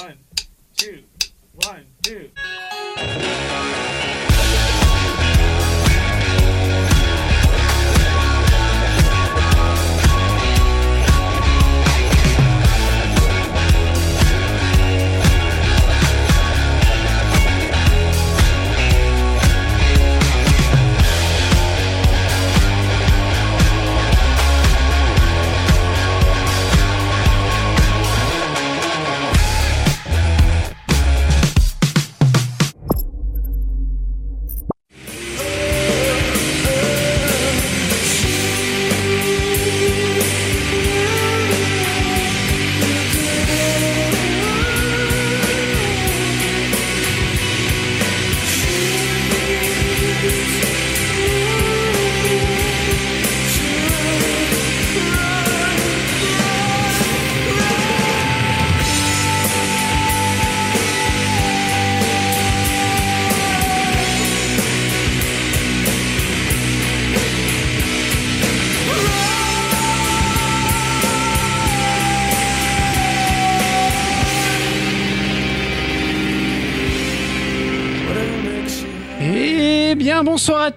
One, two, one, two.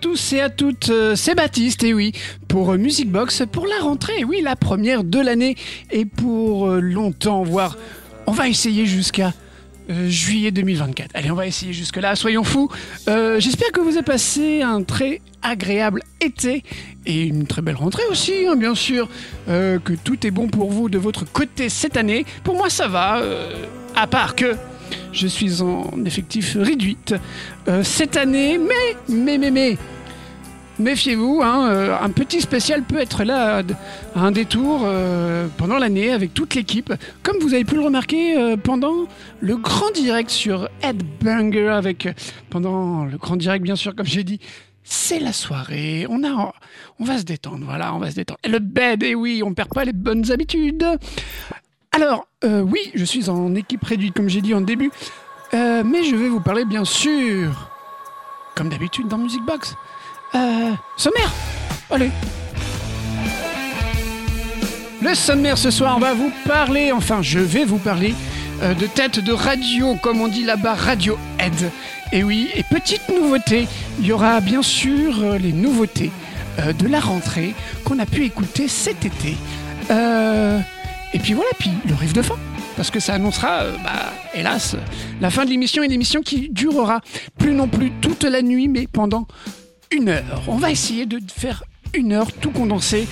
Tous et à toutes, euh, c'est Baptiste, et oui, pour euh, Music Box, pour la rentrée, oui, la première de l'année, et pour euh, longtemps, voire, on va essayer jusqu'à juillet 2024. Allez, on va essayer jusque-là, soyons fous. J'espère que vous avez passé un très agréable été, et une très belle rentrée aussi, hein, bien sûr, que tout est bon pour vous de votre côté cette année. Pour moi, ça va, à part que je suis en effectif réduite euh, cette année, mais, mais, mais, mais, méfiez-vous, hein, euh, un petit spécial peut être là à un détour euh, pendant l'année avec toute l'équipe, comme vous avez pu le remarquer pendant le grand direct sur Headbanger, avec pendant le grand direct bien sûr, comme j'ai dit. C'est la soirée, on va se détendre, voilà, on va se détendre. Et le bed, et oui, on perd pas les bonnes habitudes. Alors, euh, oui, je suis en équipe réduite, comme j'ai dit en début, euh, mais je vais vous parler, bien sûr, comme d'habitude dans Music Box, euh, sommaire. Allez. Le sommaire ce soir, on va vous parler, enfin, je vais vous parler euh, de tête de radio, comme on dit là-bas, Radiohead. Et oui, et petite nouveauté, il y aura bien sûr les nouveautés de la rentrée qu'on a pu écouter cet été. Et puis voilà, puis le riff de fin. Parce que ça annoncera, euh, bah, hélas, la fin de l'émission, une émission qui durera plus non plus toute la nuit, mais pendant une heure. On va essayer de faire une heure tout condensé.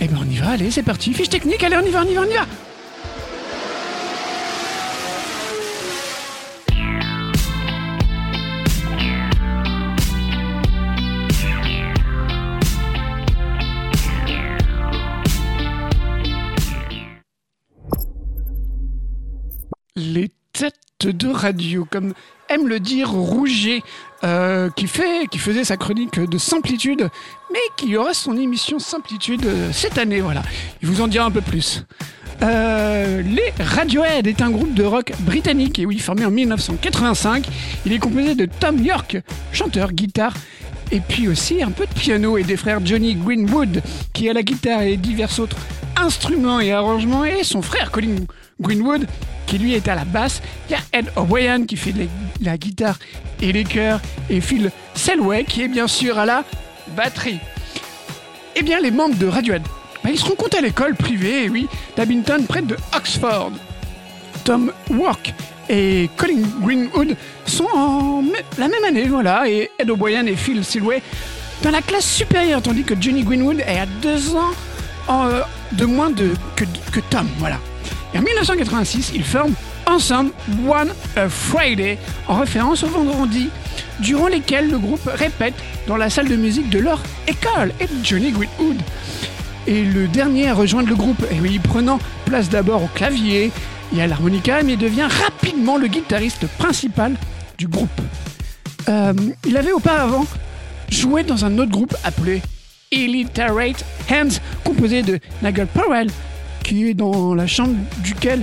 Eh ben on y va, allez, c'est parti. Fiche technique, allez, on y va, on y va, on y va. Les têtes de radio, comme aime le dire Rouget, euh, qui, fait, qui faisait sa chronique de Simplitude, mais qui aura son émission Simplitude euh, cette année, voilà. Il vous en dira un peu plus. Euh, les Radiohead est un groupe de rock britannique, et oui, formé en 1985. Il est composé de Tom York, chanteur, guitare, et puis aussi un peu de piano, et des frères Johnny Greenwood, qui a la guitare et divers autres instruments et arrangements, et son frère Colin Greenwood, qui lui est à la basse. Il y a Ed O'Brien qui fait la guitare et les chœurs, et Phil Selway qui est bien sûr à la batterie. Eh bien, les membres de Radiohead, bah, ils se rencontrent à l'école privée, oui, d'Abington, près de Oxford. Tom Work et Colin Greenwood sont en la même année, voilà, et Ed O'Brien et Phil Selway dans la classe supérieure, tandis que Johnny Greenwood est à deux ans de moins de, que, que Tom, voilà. Et en 1986, ils forment ensemble One a Friday, en référence au vendredi, durant lesquels le groupe répète dans la salle de musique de leur école, et Johnny Greenwood et le dernier à rejoindre le groupe, et oui, prenant place d'abord au clavier et à l'harmonica, mais devient rapidement le guitariste principal du groupe. Euh, il avait auparavant joué dans un autre groupe appelé Illiterate Hands, composé de Nigel Powell, qui est dans la chambre duquel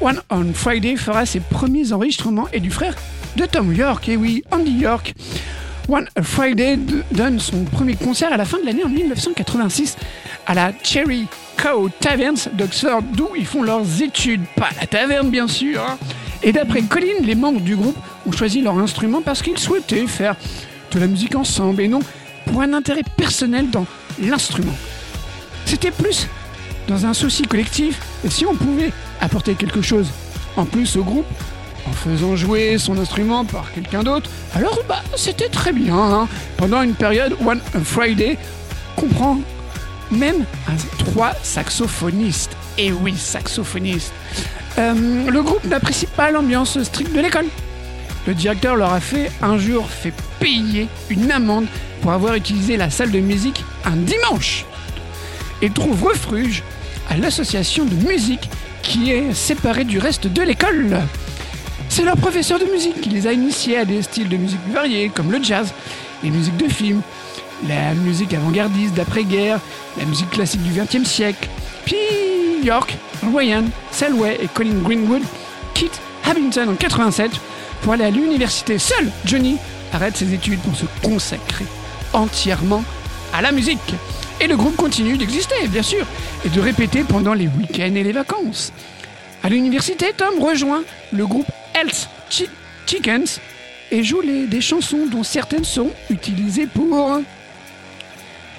One on Friday fera ses premiers enregistrements, et du frère de Tom York, et oui, Andy York. One Friday donne son premier concert à la fin de l'année en 1986 à la Cherry Cow Taverns d'Oxford, d'où ils font leurs études. Pas la taverne, bien sûr. hein. Et d'après Colin, les membres du groupe ont choisi leur instrument parce qu'ils souhaitaient faire de la musique ensemble et non pour un intérêt personnel dans l'instrument. C'était plus dans un souci collectif et si on pouvait apporter quelque chose en plus au groupe en faisant jouer son instrument par quelqu'un d'autre, alors bah c'était très bien. hein. Pendant une période, One Friday comprend même trois saxophonistes. Et oui, saxophonistes. Euh, le groupe n'apprécie pas l'ambiance stricte de l'école. Le directeur leur a fait un jour fait payer une amende pour avoir utilisé la salle de musique un dimanche. Ils trouvent refuge à l'association de musique qui est séparée du reste de l'école. C'est leur professeur de musique qui les a initiés à des styles de musique variés comme le jazz, les musiques de film, la musique avant-gardiste d'après-guerre, la musique classique du XXe siècle. Puis York, Ryan, Selway et Colin Greenwood quittent Hamilton en 87 pour aller à l'université. Seul Johnny arrête ses études pour se consacrer entièrement à la musique. Et le groupe continue d'exister, bien sûr, et de répéter pendant les week-ends et les vacances. À l'université, Tom rejoint le groupe Health Chi- Chickens et joue des chansons dont certaines sont utilisées pour...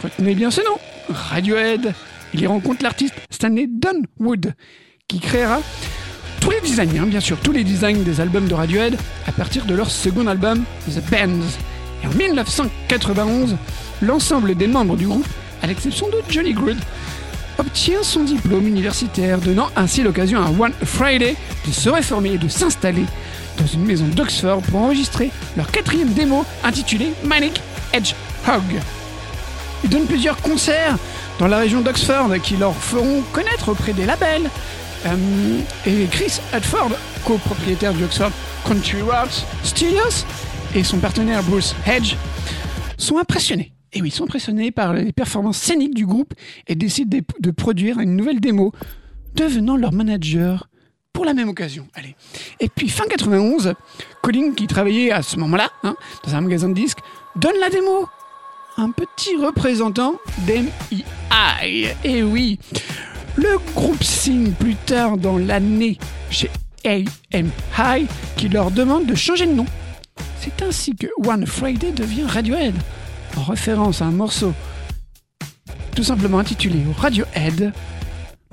Retenez bien ce nom, Radiohead. Il y rencontre l'artiste Stanley Dunwood, qui créera tous les designs, hein, bien sûr, tous les designs des albums de Radiohead à partir de leur second album, The Bands. Et en 1991, l'ensemble des membres du groupe, à l'exception de Johnny Good, obtient son diplôme universitaire, donnant ainsi l'occasion à One Friday de se réformer et de s'installer dans une maison d'Oxford pour enregistrer leur quatrième démo intitulée Manic Hedgehog. Ils donnent plusieurs concerts dans la région d'Oxford qui leur feront connaître auprès des labels. Euh, et Chris Hadford, copropriétaire du Oxford Country Roads Studios, et son partenaire Bruce Hedge sont impressionnés. Et oui, ils sont impressionnés par les performances scéniques du groupe et décident de, produire une nouvelle démo, devenant leur manager pour la même occasion. Allez. Et puis fin 91, Colin, qui travaillait à ce moment-là hein, dans un magasin de disques, donne la démo un petit représentant d'MEI. Et oui, le groupe signe plus tard dans l'année chez AMI qui leur demande de changer de nom. C'est ainsi que One Friday devient Radiohead, en référence à un morceau tout simplement intitulé Radiohead,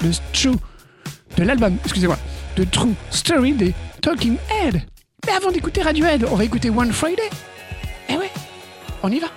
le True de l'album, excusez-moi, The True Story des Talking Head. Mais avant d'écouter Radiohead, on va écouter One Friday. Eh ouais, on y va.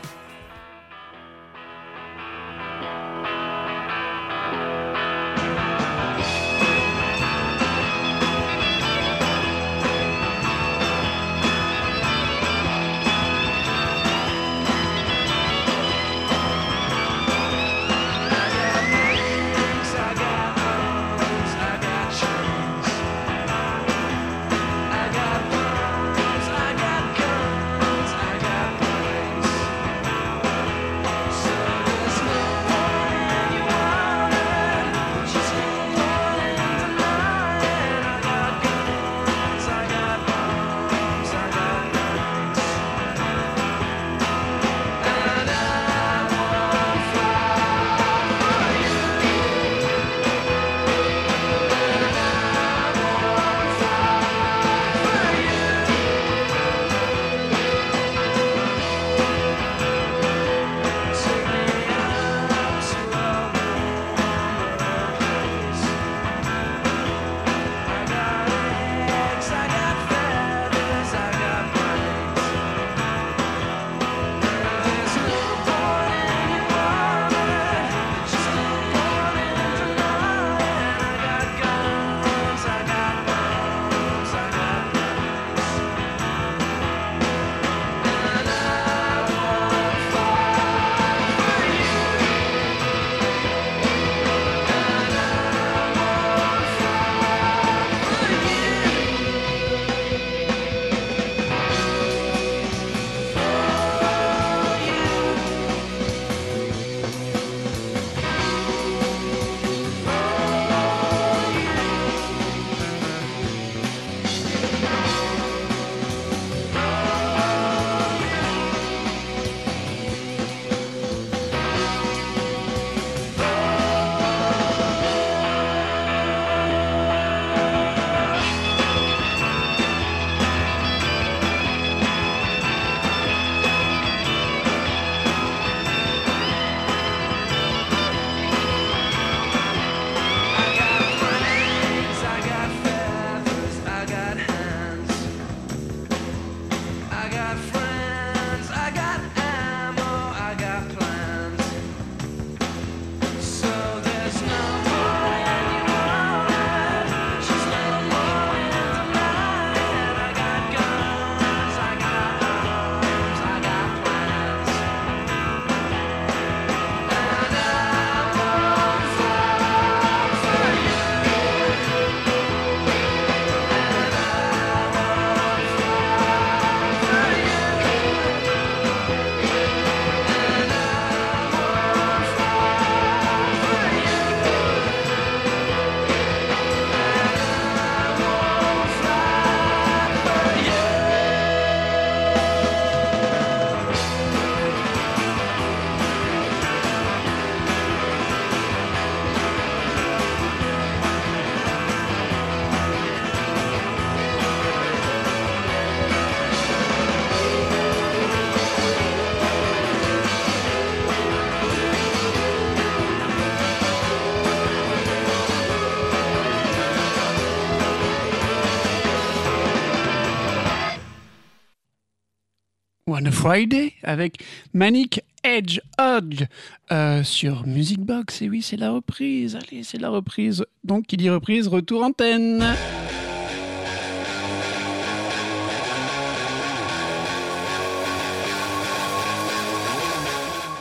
One Friday avec Manic Edge Hodge euh, sur Music Box. Et oui, c'est la reprise. Allez, c'est la reprise. Donc, qui dit reprise, retour antenne.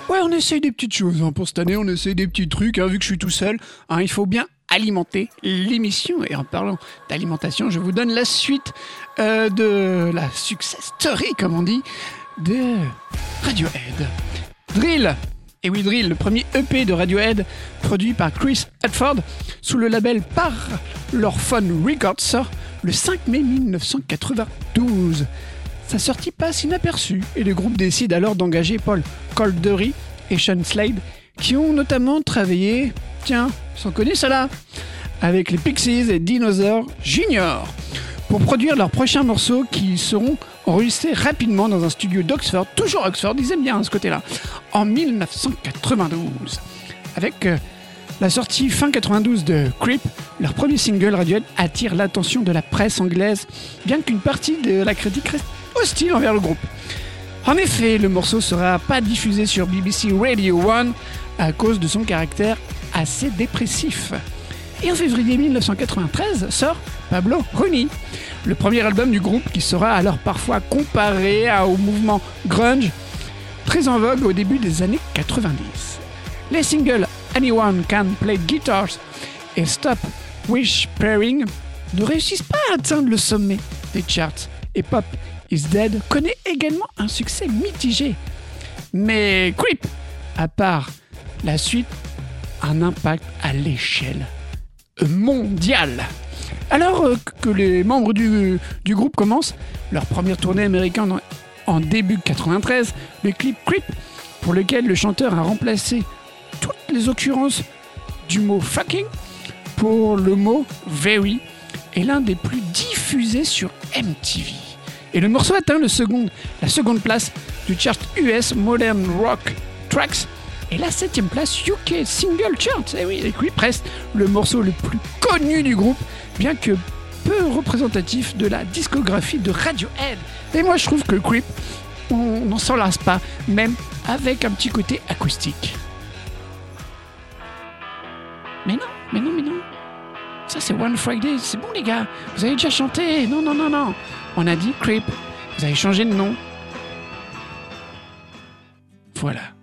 Ouais, on essaye des petites choses. hein. Pour cette année, on essaye des petits trucs. hein, vu que je suis tout seul, hein, il faut bien alimenter l'émission. Et en parlant d'alimentation, je vous donne la suite euh, de la success story, comme on dit, de Radiohead. Drill et oui, Drill, le premier EP de Radiohead, produit par Chris Hadford, sous le label Par Phone Records, le 5 mai 1992. Sa sortie passe inaperçue et le groupe décide alors d'engager Paul Caldery et Sean Slade, qui ont notamment travaillé, tiens, sans connaître cela, avec les Pixies et Dinosaur Junior, pour produire leurs prochains morceaux qui seront enregistrés rapidement dans un studio d'Oxford, toujours Oxford, ils aiment bien hein, ce côté-là, en 1992. Avec euh, la sortie fin 92 de Creep, leur premier single Radiohead attire l'attention de la presse anglaise, bien qu'une partie de la critique reste hostile envers le groupe. En effet, le morceau sera pas diffusé sur BBC Radio 1 à cause de son caractère assez dépressif. Et en février 1993 sort Pablo Honey, le premier album du groupe qui sera alors parfois comparé au mouvement grunge, très en vogue au début des années 90. Les singles Anyone Can Play Guitars et Stop Whispering ne réussissent pas à atteindre le sommet des charts et Pop is Dead connaît également un succès mitigé. Mais Creep, à part la suite, un impact à l'échelle mondiale. Alors euh, que les membres du, groupe commencent leur première tournée américaine en, début 93, le clip Creep, pour lequel le chanteur a remplacé toutes les occurrences du mot fucking pour le mot very, est l'un des plus diffusés sur MTV. Et le morceau atteint la seconde place du chart US Modern Rock Tracks et la septième place UK Single Chart. Et oui, et Creep reste le morceau le plus connu du groupe, bien que peu représentatif de la discographie de Radiohead. Et moi, je trouve que Creep, on n'en s'en lasse pas, même avec un petit côté acoustique. Mais non, mais non, mais non. Ça, c'est One Friday. C'est bon, les gars. Vous avez déjà chanté. Non, non, non, non. On a dit Creep. Vous avez changé de nom. Voilà.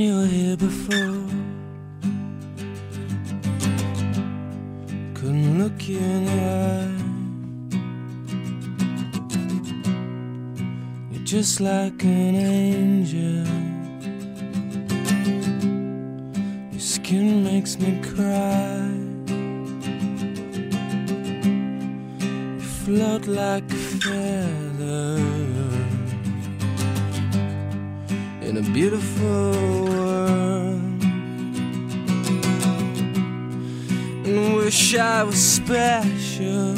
You were here before. Couldn't look you in the eye. You're just like an angel. Your skin makes me cry. You float like a feather a beautiful world. And wish I was special.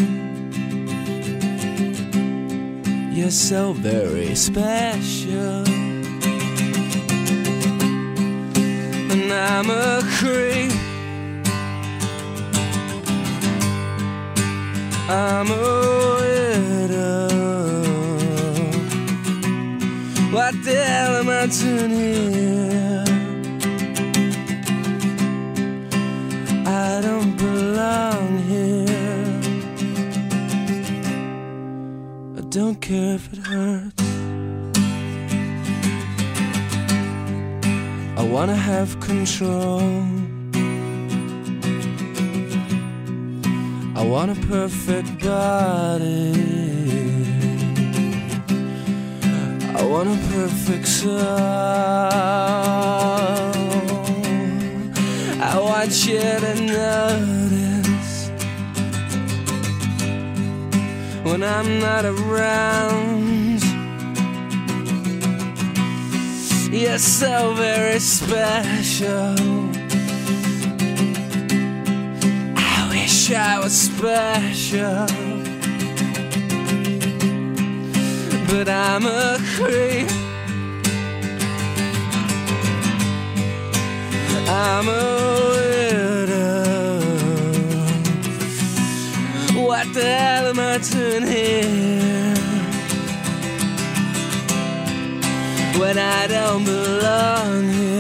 You're so very special. And I'm a creep. I'm a What the hell am I doing here? I don't belong here. I don't care if it hurts. I wanna have control. I want a perfect body. Want a perfect soul. I want you to notice when I'm not around. You're so very special. I wish I was special. but I'm a creep. I'm a widow. What the hell am I doing here? When I don't belong here.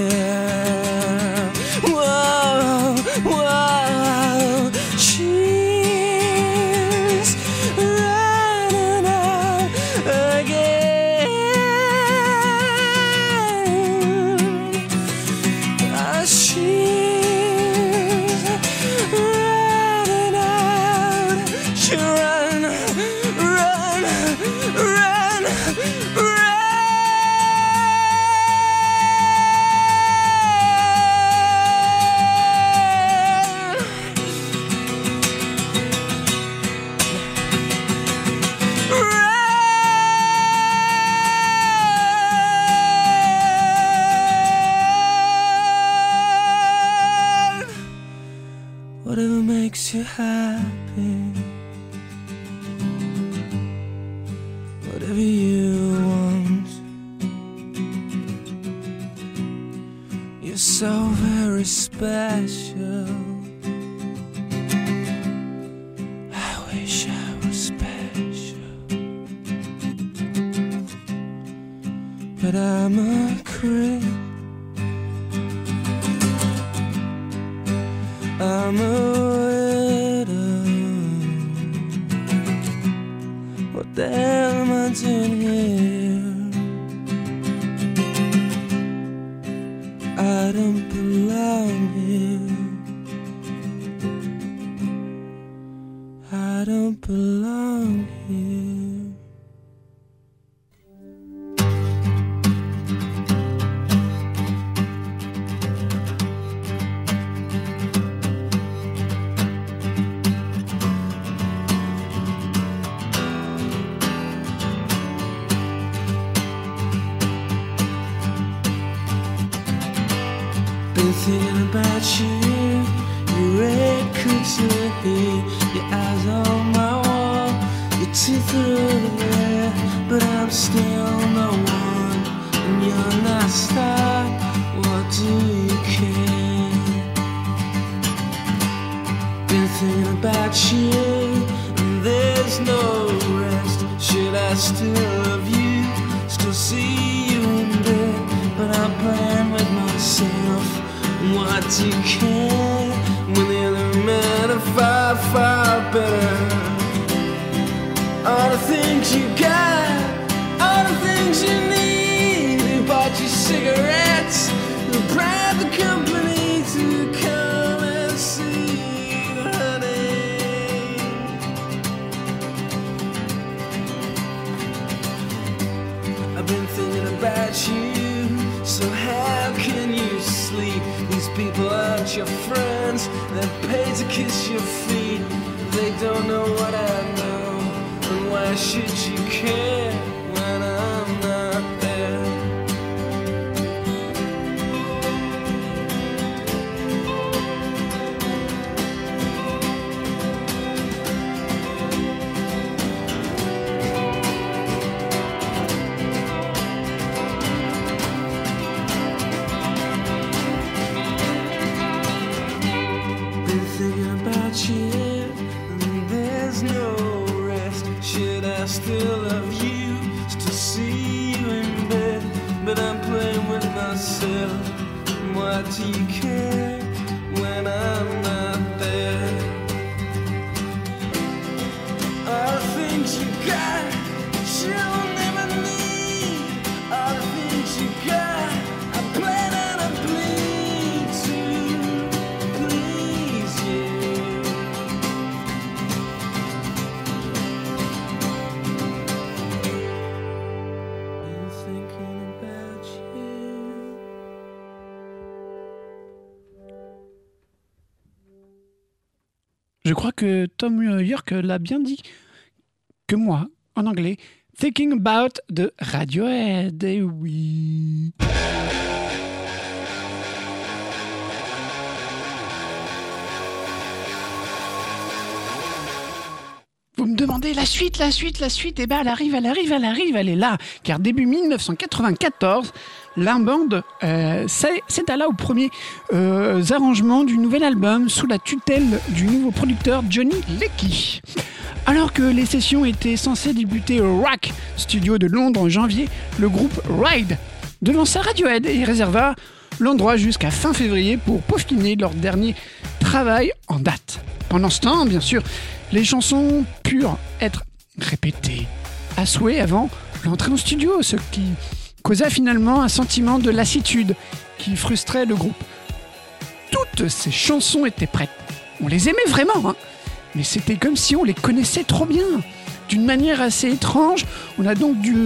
Je crois que Tom York l'a bien dit que moi, en anglais. Thinking About the Radiohead, eh oui. La suite, la suite, la suite. Et ben elle arrive, elle arrive, elle arrive, elle est là. Car début 1994, la bande euh, s'étala aux premiers euh, arrangements du nouvel album sous la tutelle du nouveau producteur Johnny Leckie. Alors que les sessions étaient censées débuter au Rock Studio de Londres en janvier, le groupe Ride devança Radiohead et réserva l'endroit jusqu'à fin février pour peaufiner leur dernier travail en date. Pendant ce temps, bien sûr, les chansons purent être répétées à souhait avant l'entrée au studio, ce qui causa finalement un sentiment de lassitude qui frustrait le groupe. Toutes ces chansons étaient prêtes. On les aimait vraiment, hein mais c'était comme si on les connaissait trop bien. D'une manière assez étrange, on a donc dû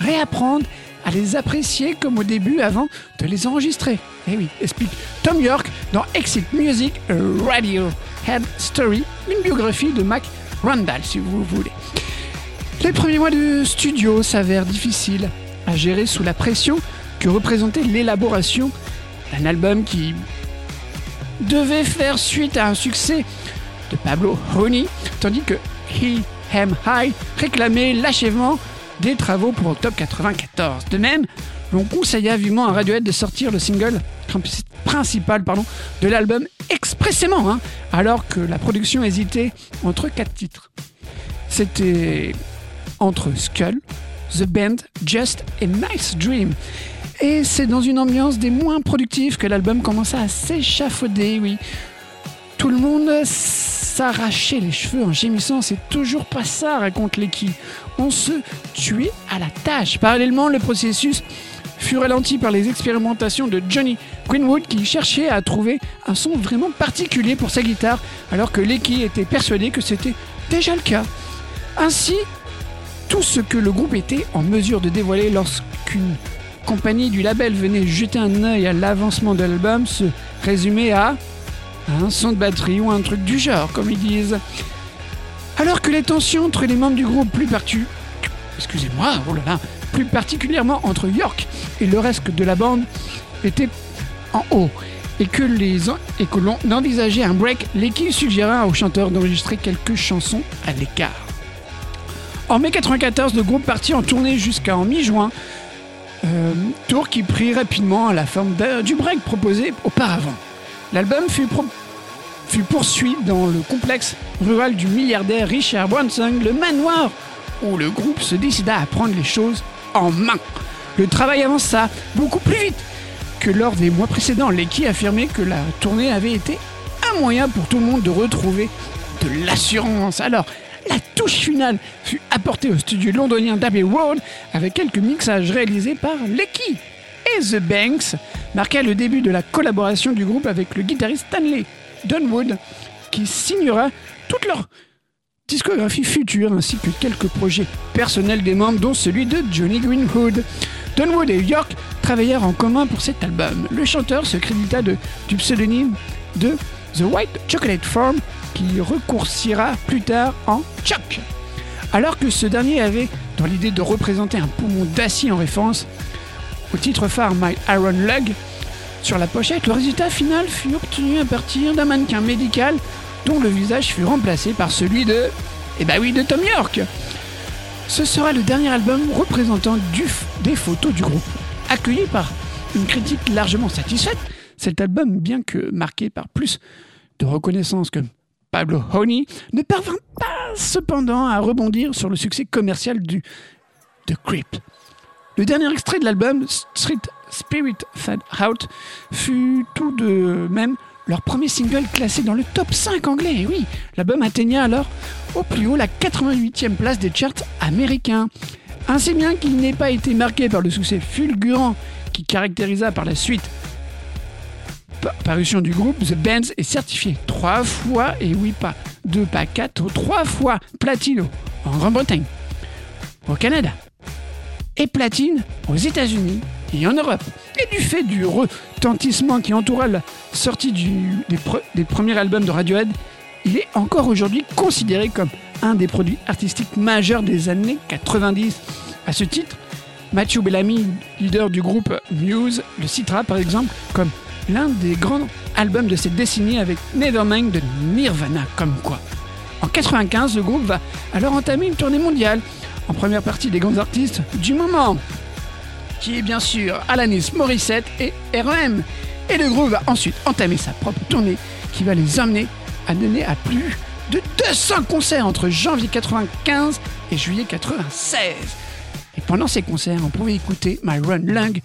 réapprendre à les apprécier comme au début avant de les enregistrer. Eh oui, explique Tom York dans Exit Music a Radiohead Story, une biographie de Mac Randall, si vous voulez. Les premiers mois de studio s'avèrent difficiles à gérer sous la pression que représentait l'élaboration d'un album qui devait faire suite à un succès de Pablo Honey, tandis que He Hem High réclamait l'achèvement des travaux pour Octobre 94. De même, l'on conseilla vivement à Radiohead de sortir le single principal de l'album expressément, hein, alors que la production hésitait entre quatre titres. C'était entre Skull, The Band, Just a Nice Dream. Et c'est dans une ambiance des moins productives que l'album commença à s'échafauder, oui. Tout le monde s'arrachait les cheveux en gémissant, c'est toujours pas ça, raconte Lecky. On se tuait à la tâche. Parallèlement, le processus fut ralenti par les expérimentations de Johnny Greenwood qui cherchait à trouver un son vraiment particulier pour sa guitare, alors que Lecky était persuadé que c'était déjà le cas. Ainsi, tout ce que le groupe était en mesure de dévoiler lorsqu'une compagnie du label venait jeter un œil à l'avancement de l'album se résumait à un son de batterie ou un truc du genre, comme ils disent. Alors que les tensions entre les membres du groupe, plus partu... excusez-moi, oh là là, plus particulièrement entre York et le reste de la bande, étaient en haut, et que les et que l'on envisageait un break, l'équipe suggéra au chanteur d'enregistrer quelques chansons à l'écart. En mai 94, le groupe partit en tournée jusqu'en mi-juin, euh, tour qui prit rapidement la forme du break proposé auparavant. L'album fut, poursuivi dans le complexe rural du milliardaire Richard Branson, le manoir, où le groupe se décida à prendre les choses en main. Le travail avança beaucoup plus vite que lors des mois précédents. Lecky affirmait que la tournée avait été un moyen pour tout le monde de retrouver de l'assurance. Alors, la touche finale fut apportée au studio londonien d'Abbey Road avec quelques mixages réalisés par Lecky. The Banks marqua le début de la collaboration du groupe avec le guitariste Stanley Dunwood, qui signera toute leur discographie future ainsi que quelques projets personnels des membres, dont celui de Johnny Greenwood. Dunwood et York travaillèrent en commun pour cet album. Le chanteur se crédita du pseudonyme de The White Chocolate Farm, qui recourcira plus tard en Chuck. Alors que ce dernier avait dans l'idée de représenter un poumon d'acier en référence au titre phare My Iron Lug sur la pochette, le résultat final fut obtenu à partir d'un mannequin médical dont le visage fut remplacé par celui de. Eh bah oui, de Tom York Ce sera le dernier album représentant des photos du groupe. Accueilli par une critique largement satisfaite, cet album, bien que marqué par plus de reconnaissance que Pablo Honey, ne parvint pas cependant à rebondir sur le succès commercial du The Creep. Le dernier extrait de l'album, Street Spirit Fade Out, fut tout de même leur premier single classé dans le top 5 anglais. Et oui, l'album atteignait alors au plus haut la 88e place des charts américains. Ainsi bien qu'il n'ait pas été marqué par le succès fulgurant qui caractérisa par la suite pa- parution du groupe, The Bands est certifié trois fois, et oui pas deux, pas quatre, trois fois platine en Grande-Bretagne, au Canada, et platine aux États-Unis et en Europe. Et du fait du retentissement qui entoura la sortie des, premiers albums de Radiohead, il est encore aujourd'hui considéré comme un des produits artistiques majeurs des années 90. À ce titre, Matthew Bellamy, leader du groupe Muse, le citera par exemple comme l'un des grands albums de cette décennie avec Nevermind de Nirvana, comme quoi. En 95, le groupe va alors entamer une tournée mondiale en première partie des grands artistes du moment, qui est bien sûr Alanis Morissette et REM. Et le groupe va ensuite entamer sa propre tournée qui va les emmener à donner à plus de 200 concerts entre janvier 95 et juillet 96. Et pendant ces concerts, on pouvait écouter My Run Lung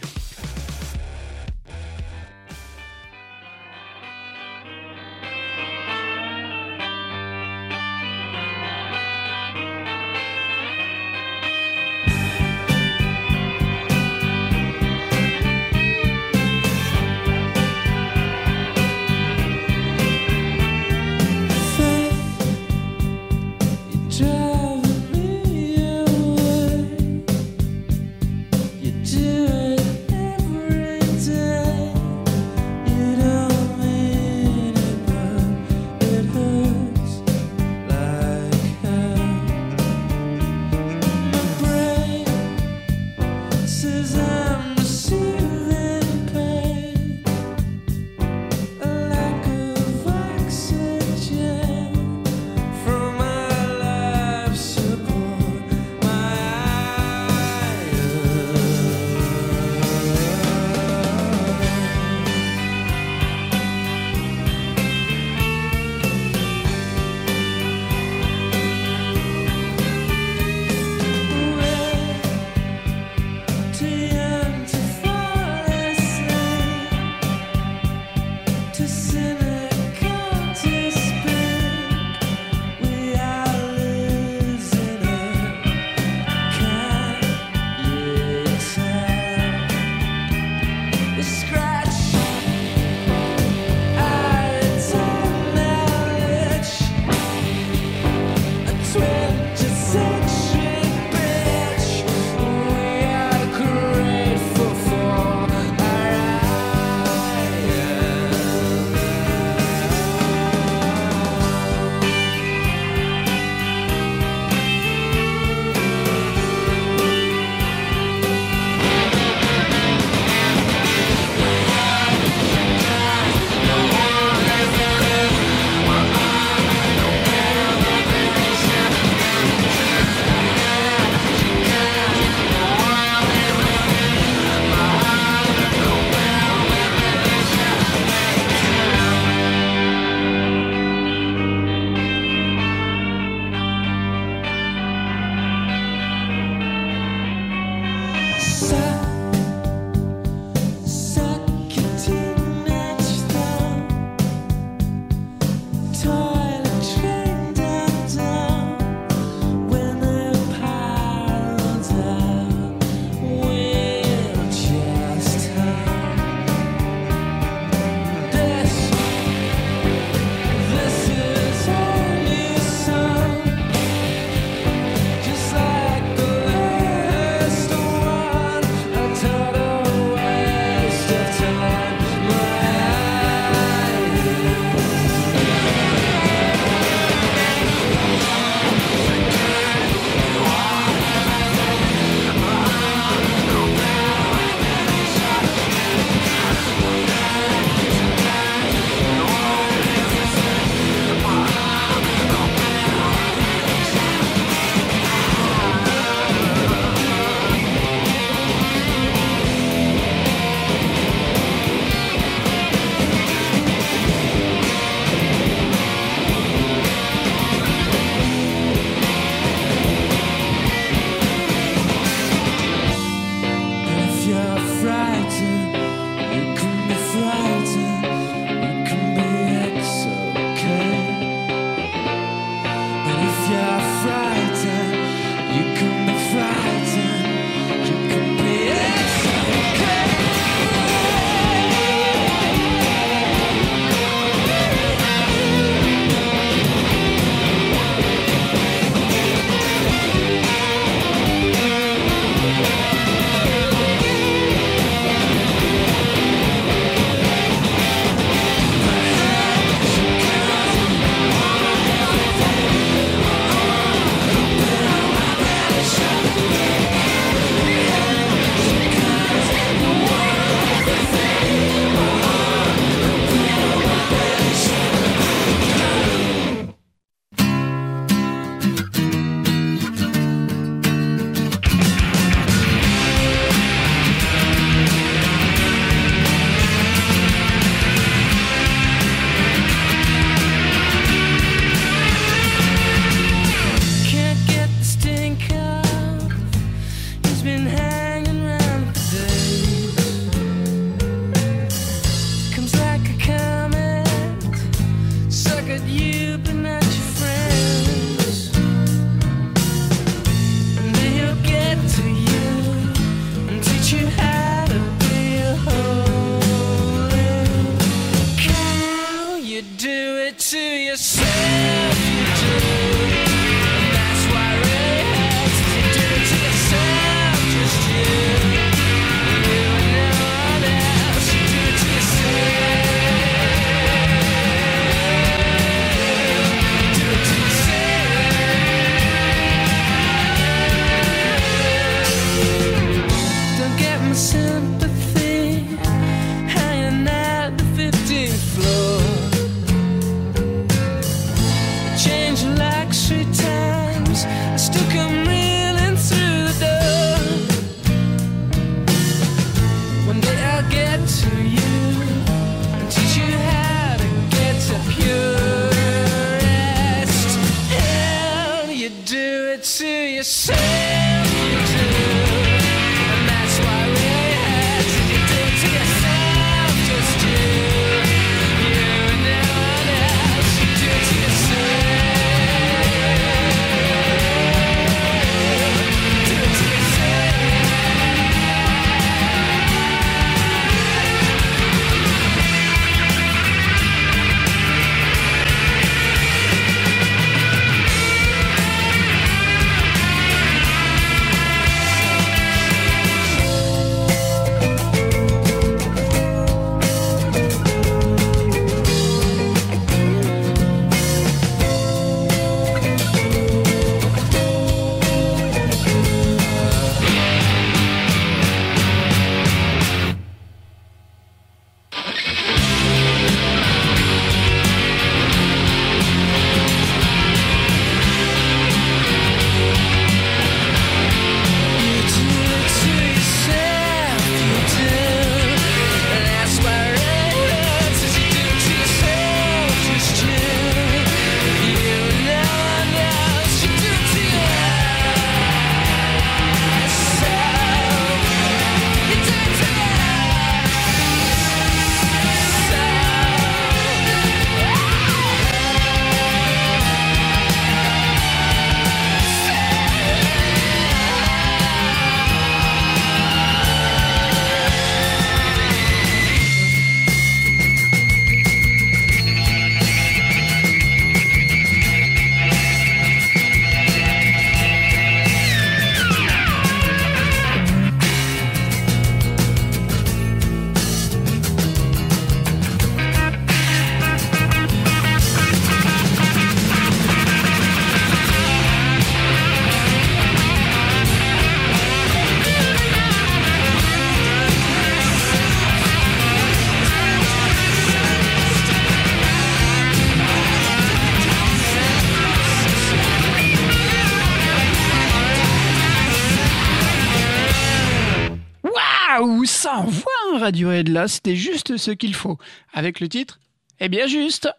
Radiohead là, c'était juste ce qu'il faut. Avec le titre Eh bien juste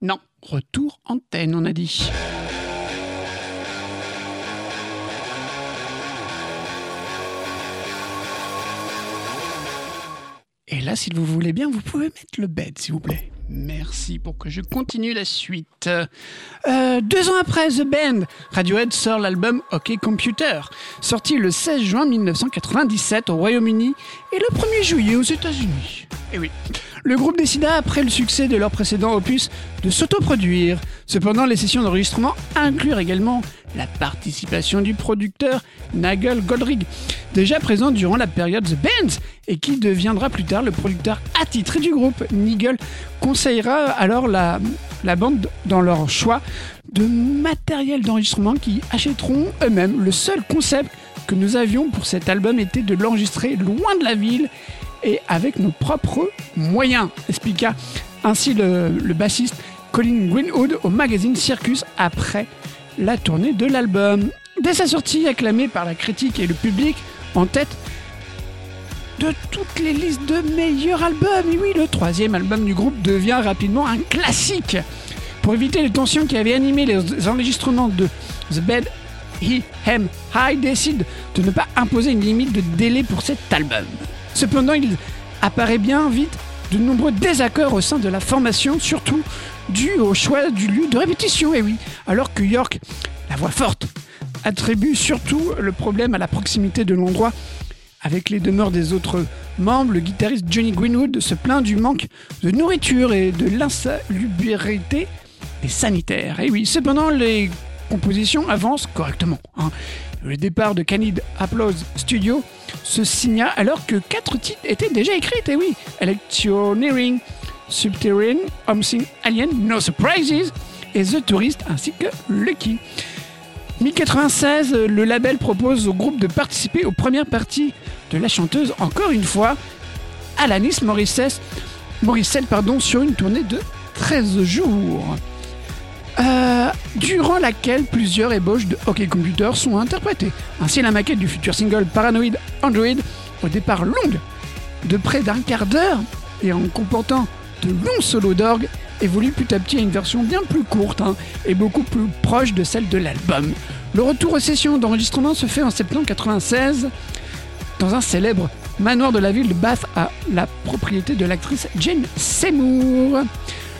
Non, retour antenne, on a dit. Et là, si vous voulez bien, vous pouvez mettre le bed, s'il vous plaît. Merci pour que je continue la suite. Euh, deux ans après The Band, Radiohead sort l'album OK Computer, sorti le 16 juin 1997 au Royaume-Uni et le 1er juillet aux États-Unis. Et oui, le groupe décida, après le succès de leur précédent opus, de s'autoproduire. Cependant, les sessions d'enregistrement inclurent également la participation du producteur Nigel Godrich, déjà présent durant la période The Bands et qui deviendra plus tard le producteur attitré du groupe. Nigel conseillera alors la bande dans leur choix de matériel d'enregistrement qui achèteront eux-mêmes. Le seul concept que nous avions pour cet album était de l'enregistrer loin de la ville et avec nos propres moyens, expliqua ainsi le, bassiste Colin Greenwood au magazine Circus après la tournée de l'album. Dès sa sortie, acclamé par la critique et le public, en tête de toutes les listes de meilleurs albums. Et oui, le troisième album du groupe devient rapidement un classique. Pour éviter les tensions qui avaient animé les enregistrements de The Bed He High décide de ne pas imposer une limite de délai pour cet album. Cependant, il apparaît bien vite de nombreux désaccords au sein de la formation, surtout dû au choix du lieu de répétition, et oui, alors que York, la voix forte, attribue surtout le problème à la proximité de l'endroit avec les demeures des autres membres, le guitariste Johnny Greenwood se plaint du manque de nourriture et de l'insalubrité des sanitaires. Et oui, cependant, les compositions avancent correctement. hein. Le départ de Canid Applause Studio se signa alors que quatre titres étaient déjà écrits. Et oui, Electioneering, Subterranean, Something Alien, No Surprises et The Tourist ainsi que Lucky. 1096, le label propose au groupe de participer aux premières parties de la chanteuse, encore une fois, Alanis Morissette, Morissette pardon, sur une tournée de 13 jours. Euh, durant laquelle plusieurs ébauches de Hockey Computer sont interprétées. Ainsi, la maquette du futur single Paranoid Android, au départ longue, de près d'un quart d'heure, et en comportant de longs solos d'orgue, évolue petit à petit à une version bien plus courte hein, et beaucoup plus proche de celle de l'album. Le retour aux sessions d'enregistrement se fait en septembre 96 dans un célèbre manoir de la ville de Bath à la propriété de l'actrice Jane Seymour.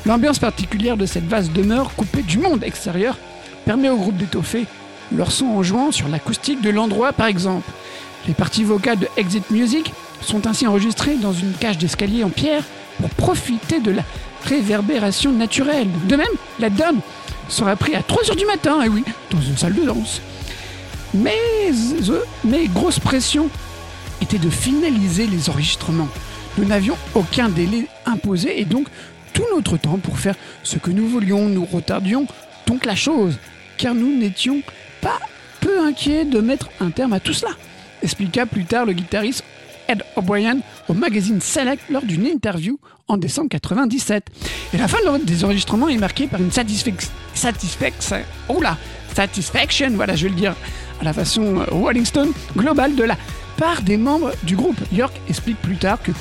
L'ambiance particulière de cette vaste demeure coupée du monde extérieur permet au groupe d'étoffer leur son en jouant sur l'acoustique de l'endroit par exemple. Les parties vocales de Exit Music sont ainsi enregistrées dans une cage d'escalier en pierre pour profiter de la réverbération naturelle. De même, la donne sera prise à 3h du matin, et oui, dans une salle de danse. Mais, euh, mais grosse pression était de finaliser les enregistrements. Nous n'avions aucun délai imposé et donc tout notre temps pour faire ce que nous voulions. Nous retardions donc la chose, car nous n'étions pas peu inquiets de mettre un terme à tout cela, expliqua plus tard le guitariste Ed O'Brien au magazine Select lors d'une interview en décembre 97. Et la fin des enregistrements est marquée par une satisfaction, oh là, satisfaction, voilà, je vais le dire à la façon euh, Rolling Stone, globale de la part des membres du groupe. York explique plus tard que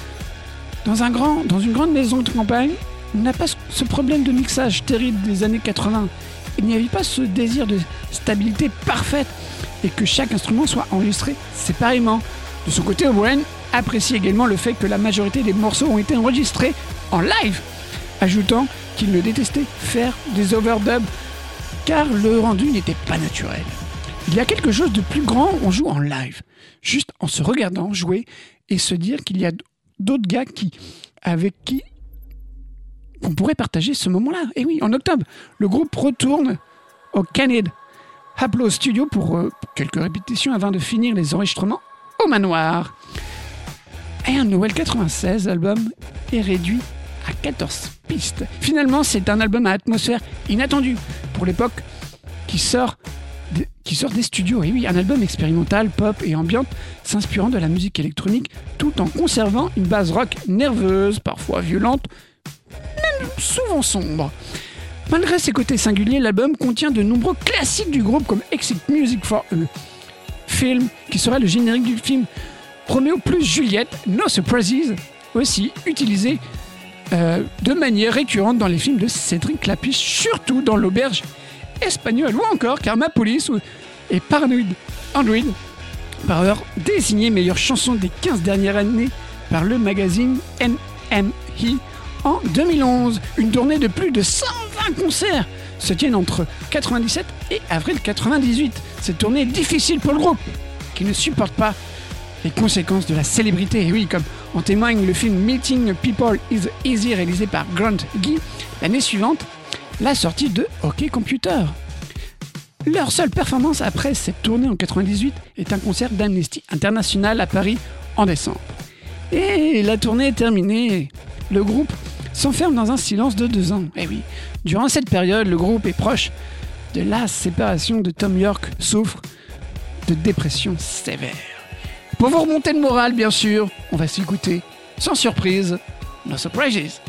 dans, un grand, dans une grande maison de campagne, n'a pas ce problème de mixage terrible des années 80. Il n'y avait pas ce désir de stabilité parfaite et que chaque instrument soit enregistré séparément. De son côté, Owen apprécie également le fait que la majorité des morceaux ont été enregistrés en live, ajoutant qu'il ne détestait faire des overdubs car le rendu n'était pas naturel. Il y a quelque chose de plus grand, on joue en live, juste en se regardant jouer et se dire qu'il y a d'autres gars qui, avec qui on pourrait partager ce moment-là. Et oui, en octobre, le groupe retourne au Canada Haplo Studio pour euh, quelques répétitions avant de finir les enregistrements au manoir. Et un Noël 96, l'album est réduit à 14 pistes. Finalement, c'est un album à atmosphère inattendue pour l'époque qui sort qui sort des studios. Et oui, un album expérimental, pop et ambiante, s'inspirant de la musique électronique, tout en conservant une base rock nerveuse, parfois violente, même souvent sombre. Malgré ses côtés singuliers, l'album contient de nombreux classiques du groupe comme Exit Music for a Film, qui sera le générique du film Romeo plus Juliette, No Surprises, aussi utilisé euh, de manière récurrente dans les films de Cédric Clapiche, surtout dans l'auberge espagnole ou encore Karma Police et Paranoid Android par heure désigné meilleure chanson des 15 dernières années par le magazine NME en 2011. Une tournée de plus de 120 concerts se tiennent entre 97 et avril 98. Cette tournée est difficile pour le groupe qui ne supporte pas les conséquences de la célébrité. Et oui, comme en témoigne le film Meeting People is Easy réalisé par Grant Guy l'année suivante, la sortie de Hockey Computer. Leur seule performance après cette tournée en 98 est un concert d'Amnesty International à Paris en décembre. Et la tournée est terminée. Le groupe s'enferme dans un silence de deux ans. Eh oui, durant cette période, le groupe est proche de la séparation de Tom York, souffre de dépression sévère. Pour vous remonter le moral, bien sûr, on va s'écouter, sans surprise, No Surprises.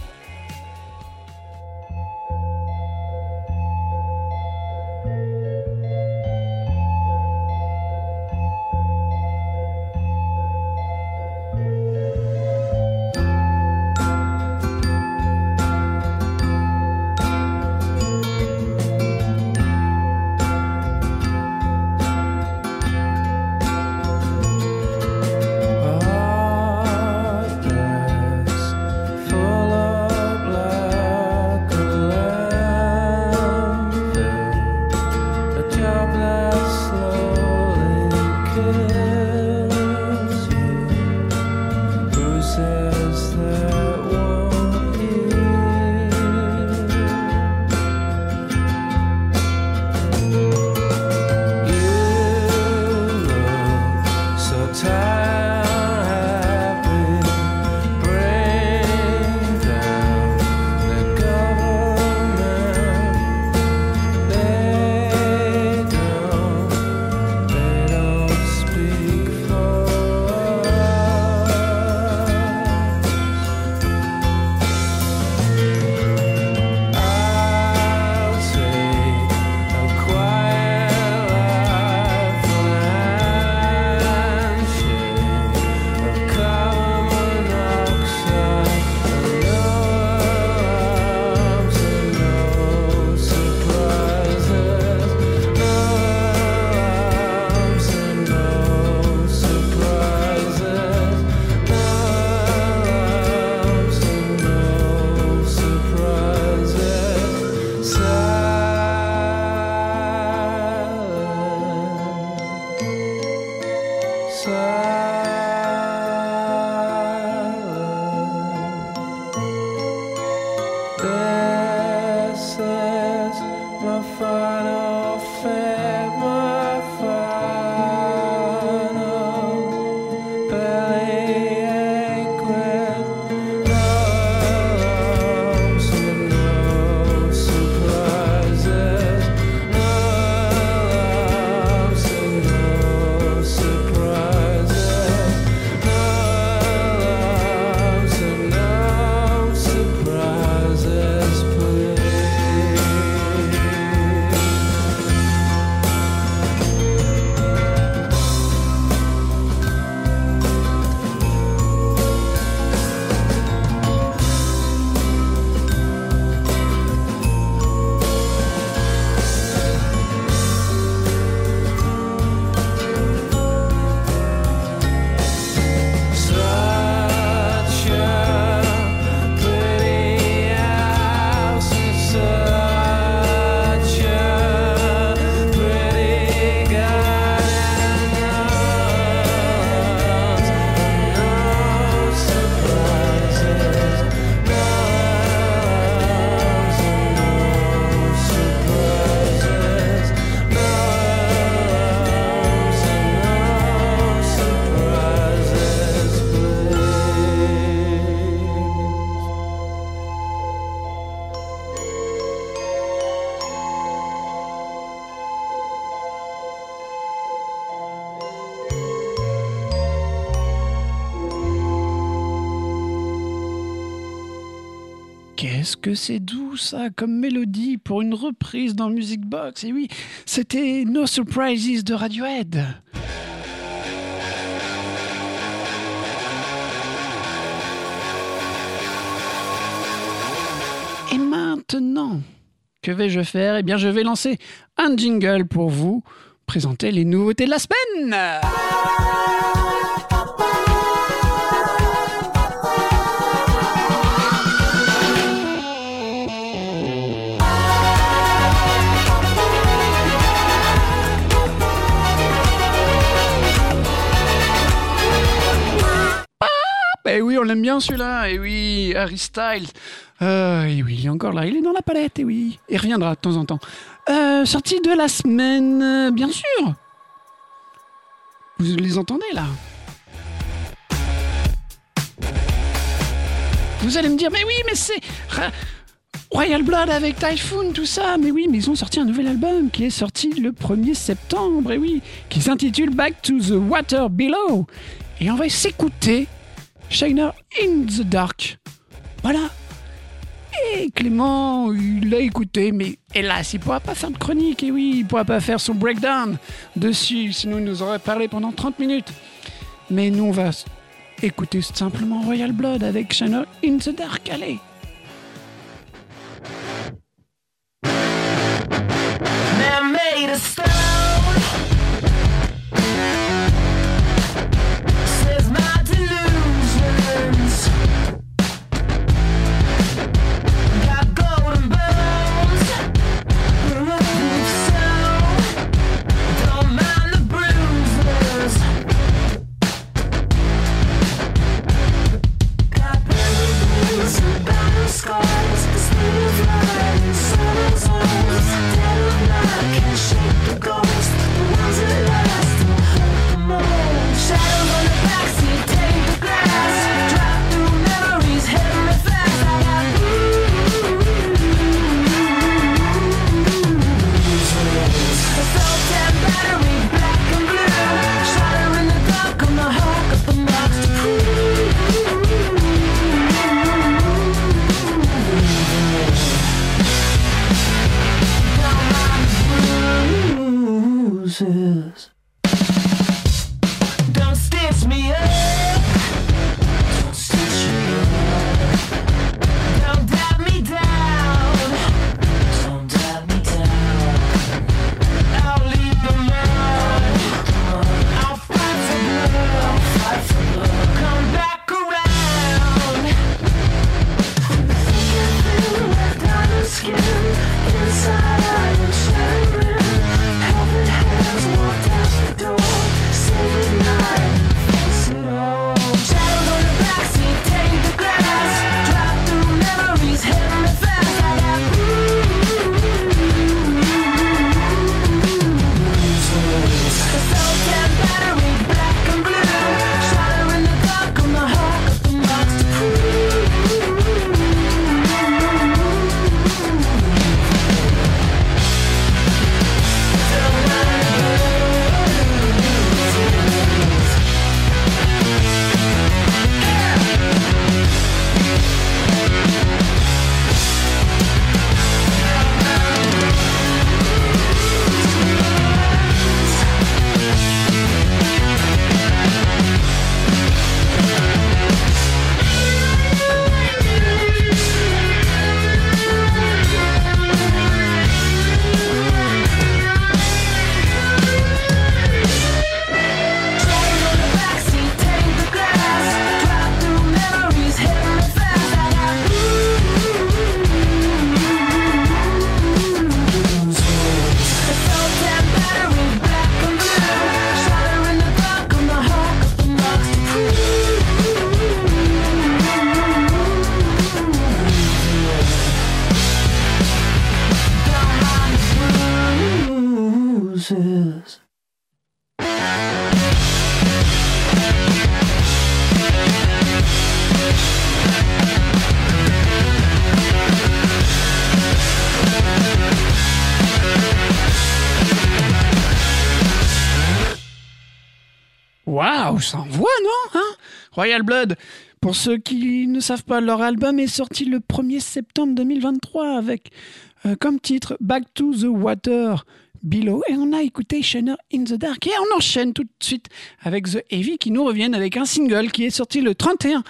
C'est doux ça comme mélodie pour une reprise dans Music Box. Et oui, c'était No Surprises de Radiohead. Et maintenant, que vais-je faire? Eh bien, je vais lancer un jingle pour vous présenter les nouveautés de la semaine. Et oui, on l'aime bien celui-là. Et oui, Harry Styles. Euh, oui, il est encore là. Il est dans la palette. Et oui, il reviendra de temps en temps. Euh, sortie de la semaine, bien sûr. Vous les entendez là? Vous allez me dire, mais oui, mais c'est Royal Blood avec Typhoon, tout ça. Mais oui, mais ils ont sorti un nouvel album qui est sorti le 1er septembre, et oui, qui s'intitule Back to the Water Below. Et on va s'écouter Shiner in the Dark. Voilà. Et Clément, il l'a écouté, mais hélas, il pourra pas faire de chronique, et oui, il pourra pas faire son breakdown dessus, sinon il nous aurait parlé pendant 30 minutes. Mais nous, on va écouter simplement Royal Blood avec Shiner in the Dark, allez. Bruises. Bruises. Waouh, ça envoie, non hein? Royal Blood. Pour ceux qui ne savent pas, leur album est sorti le 1er septembre 2023 avec euh, comme titre Back to the Water Below. Et on a écouté Shiner in the Dark. Et on enchaîne tout de suite avec The Heavy qui nous reviennent avec un single qui est sorti le 31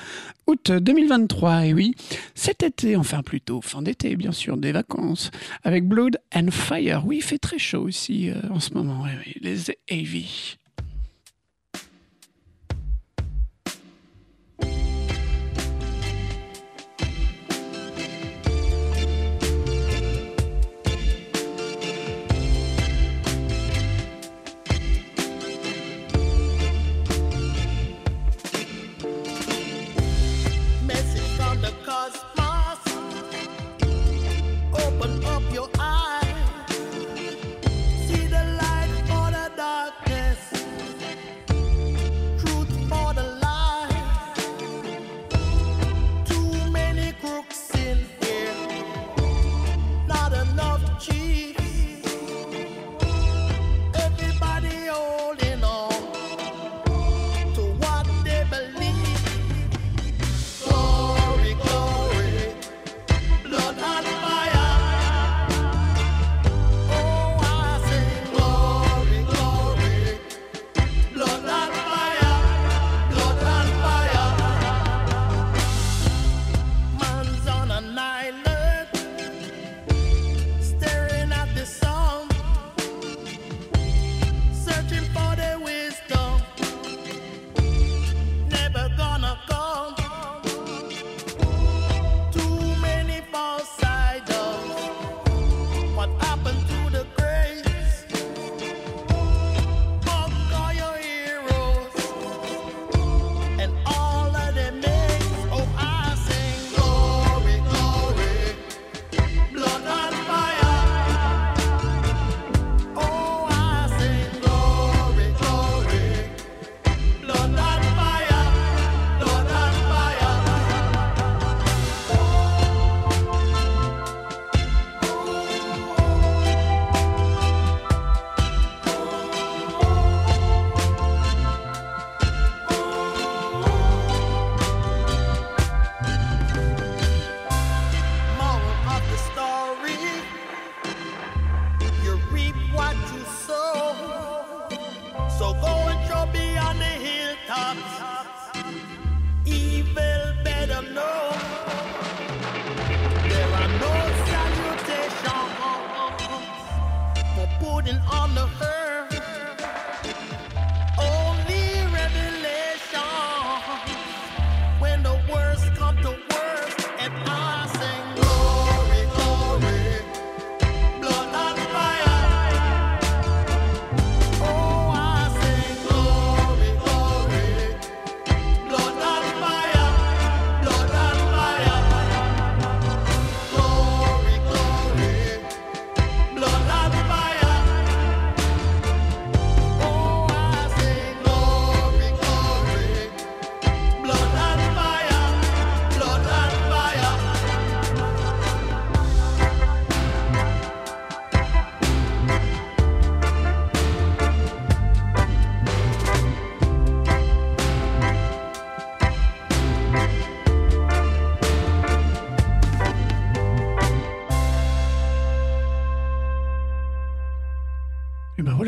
août 2023. Et oui, cet été, enfin plutôt fin d'été, bien sûr, des vacances, avec Blood and Fire. Oui, il fait très chaud aussi euh, en ce moment. Les The Heavy.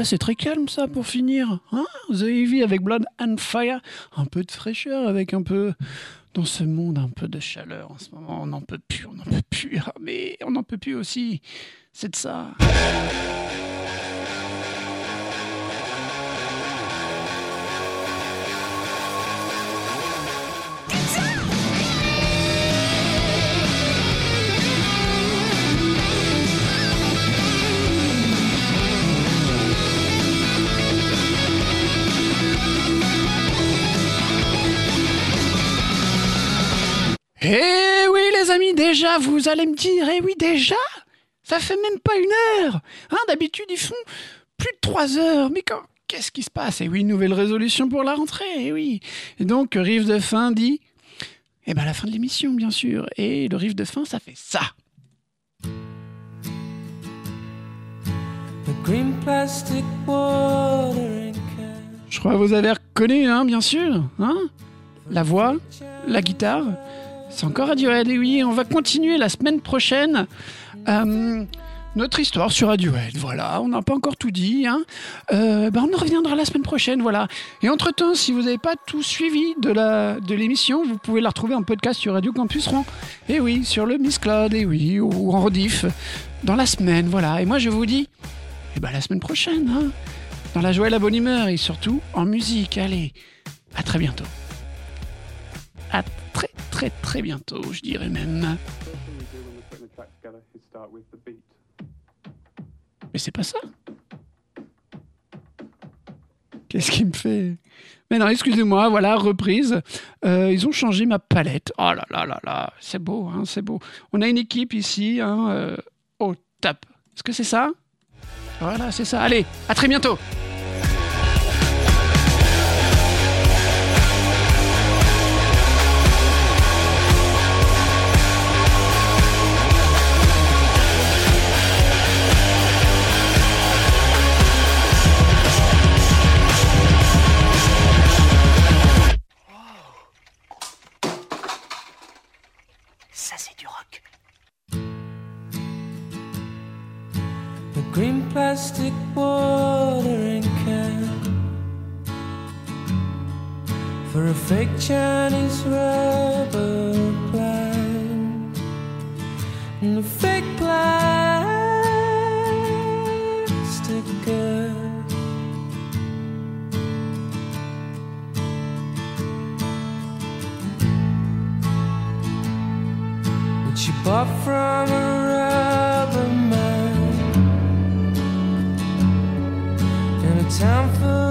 C'est très calme ça pour finir. Hein The Heavy avec Blood and Fire. Un peu de fraîcheur avec un peu. Dans ce monde, un peu de chaleur en ce moment. On n'en peut plus, on n'en peut plus. Mais on n'en peut plus aussi. C'est de ça. Eh oui, les amis, déjà, vous allez me dire, eh oui, déjà? Ça fait même pas une heure hein, D'habitude, ils font plus de trois heures. Mais quand, qu'est-ce qui se passe? Eh oui, nouvelle résolution pour la rentrée, eh oui. Et donc, riff de fin dit, eh ben, la fin de l'émission, bien sûr. Et le riff de fin, ça fait ça. The green plastic watering can. Je crois que vous avez reconnu, hein, bien sûr. Hein? La voix, la guitare. C'est encore Radiohead. Et oui, on va continuer la semaine prochaine. euh, notre histoire sur Radiohead, voilà, on n'a pas encore tout dit. Hein. Euh, ben, on en reviendra la semaine prochaine, voilà. Et entre-temps, si vous n'avez pas tout suivi de la de l'émission, vous pouvez la retrouver en podcast sur Radio Campus Rouen. Et oui, sur le Miss Cloud, et oui, ou en rediff, dans la semaine, voilà. Et moi, je vous dis, eh ben, la semaine prochaine, hein, dans la joie et la bonne humeur, et surtout en musique. Allez, à très bientôt. Très très bientôt, je dirais même. Mais c'est pas ça. Qu'est-ce qui me fait? Mais non, excusez-moi, voilà, reprise. Euh, ils ont changé ma palette. Oh là là là là, c'est beau, hein, c'est beau. On a une équipe ici, hein, euh, au tap. Est-ce que c'est ça? Voilà, c'est ça. Allez, à très bientôt. Fake Chinese rubber plant and a fake plastic girl. Which you bought from a rubber man in a town full